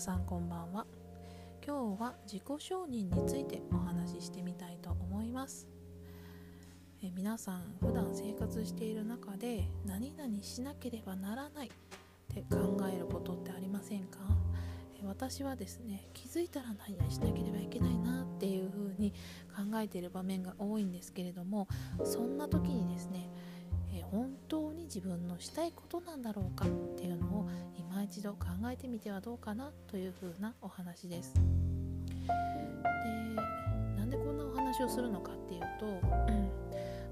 皆さんこんばんは。今日は自己承認についてお話ししてみたいと思います。え皆さん普段生活している中で何々しなければならないって考えることってありませんか？私はですね気づいたら何々しなければいけないなっていうふうに考えている場面が多いんですけれどもそんな時にですねえ本当に自分のしたいことなんだろうかっていうのを一度考えてみてはどうかなというふうなお話です。でなんでこんなお話をするのかっていうと、うん、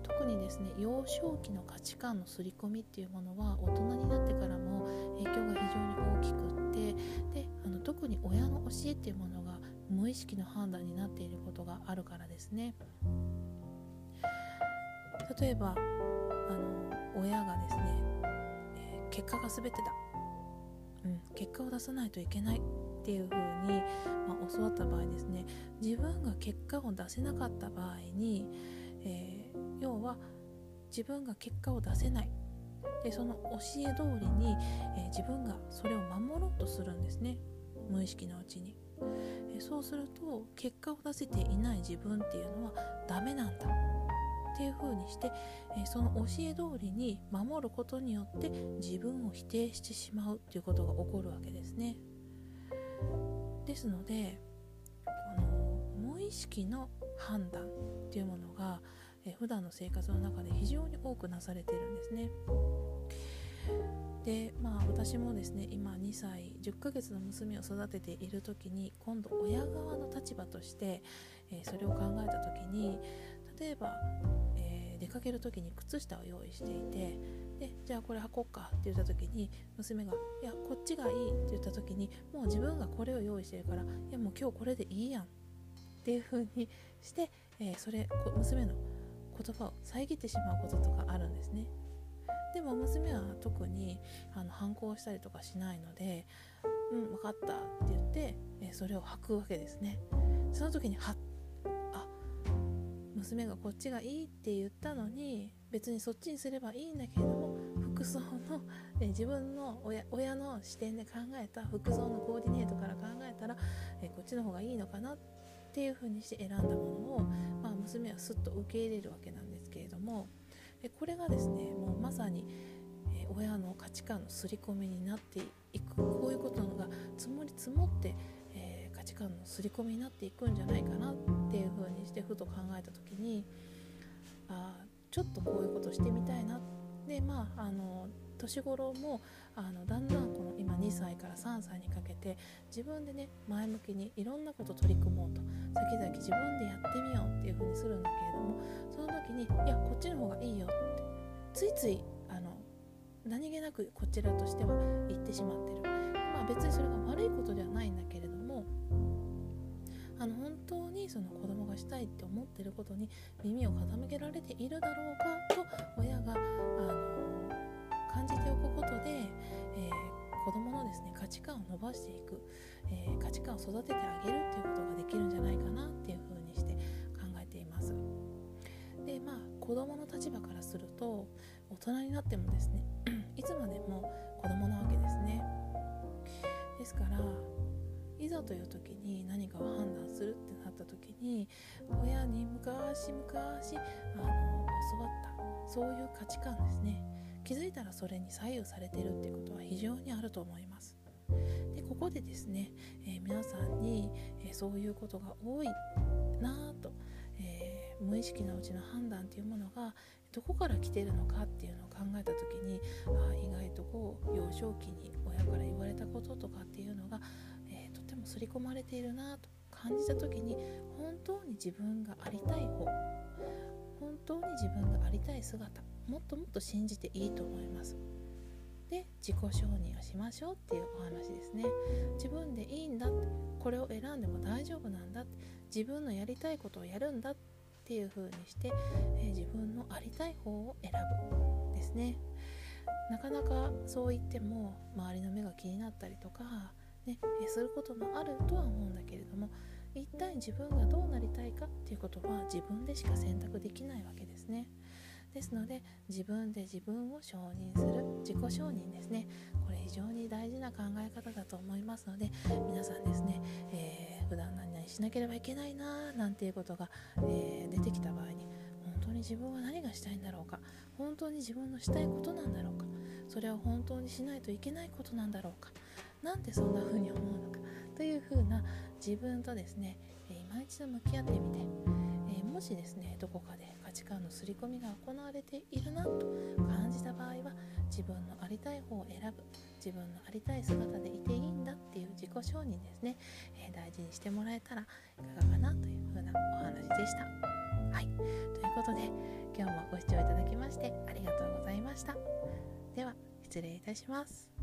特にですね幼少期の価値観の刷り込みっていうものは大人になってからも影響が非常に大きくってであの特に親の教えっていうものが無意識の判断になっていることがあるからですね。例えばあの親がですね、えー、結果が全てだ、うん、結果を出さないといけないっていう風に、まあ、教わった場合ですね。自分が結果を出せなかった場合に、えー、要は自分が結果を出せない。でその教え通りに、えー、自分がそれを守ろうとするんですね。無意識のうちに、えー、そうすると結果を出せていない自分っていうのはダメなんだ。っていう風にして、えその教え通りに守ることによって自分を否定してしまうっていうことが起こるわけですね。ですのでこの無意識の判断っていうものが、え普段の生活の中で非常に多くなされてるんですね。でまあ私もですね今2歳10ヶ月の娘を育てている時に今度親側の立場として、えー、それを考えた時に例えば、出かける時に靴下を用意していてでじゃあこれ履こうかって言った時に娘が「いやこっちがいい」って言った時にもう自分がこれを用意してるから「いやもう今日これでいいやん」っていう風にして、えー、それ娘の言葉を遮ってしまうこととかあるんですね。でも娘は特にあの反抗したりとかしないので「うん分かった」って言って、えー、それを履くわけですね。その時にはっ娘がこっちがいいって言ったのに別にそっちにすればいいんだけれども服装のえ自分の親親の視点で考えた服装のコーディネートから考えたらえこっちの方がいいのかなっていう風にして選んだものを、まあ、娘はすっと受け入れるわけなんですけれどもでこれがですねもうまさに、え親の価値観の刷り込みになっていくこういうことのが積もり積もって値観の刷り込みになっていくんじゃないかなっていうふうにしてふと考えた時にあちょっとこういうことしてみたいな。でまああの年頃もあのだんだんこの今2歳から3歳にかけて自分でね前向きにいろんなこと取り組もうと。先々自分でやってみようっていう風にするんだけれどもその時にいやこっちの方がいいよって。ついついあの何気なくこちらとしては言ってしまってる。まあ別にそれが悪いことではないんだけれどにその子供がしたいって思ってることに耳を傾けられているだろうかと親があの感じておくことで、えー、子供のですね価値観を伸ばしていく、えー、価値観を育ててあげるっていうことができるんじゃないかなっていうふうにして考えています。でまあ子供の立場からすると大人になってもですね いつまでも子供なわけですね。ですからという時に何かを判断するってなった時に親に昔々あの教わった。そういう価値観ですね。気づいたらそれに左右されてるっていうことは非常にあると思います。でここでですね、えー、皆さんに、えー、そういうことが多いなぁと、えー、無意識のうちの判断っていうものがどこから来てるのかっていうのを考えた時にあ意外とこう幼少期に親から言われたこととかっていうのが刷り込まれているなと感じた時に本当に自分がありたい方本当に自分がありたい姿もっともっと信じていいと思います。で自己承認をしましょうっていうお話ですね。自分でいいんだこれを選んでも大丈夫なんだ自分のやりたいことをやるんだっていう風にして、えー、自分のありたい方を選ぶですね。なかなかそう言っても周りの目が気になったりとかね、することもあるとは思うんだけれども一体自分がどうなりたいかっていうことは自分でしか選択できないわけですね。ですので自分で自分を承認する自己承認ですねこれ非常に大事な考え方だと思いますので皆さんですね、えー、普段何々しなければいけないななんていうことが、えー、出てきた場合に本当に自分は何がしたいんだろうか本当に自分のしたいことなんだろうかそれは本当にしないといけないことなんだろうかなんでそんな風に思うのかという風な自分とですね今一度向き合ってみて、えー、もしですねどこかで価値観の刷り込みが行われているなと感じた場合は自分のありたい方を選ぶ自分のありたい姿でいていいんだっていう自己承認ですね、えー、大事にしてもらえたらいかがかなという風なお話でした。はいということで今日もご視聴いただきましてありがとうございました。では失礼いたします。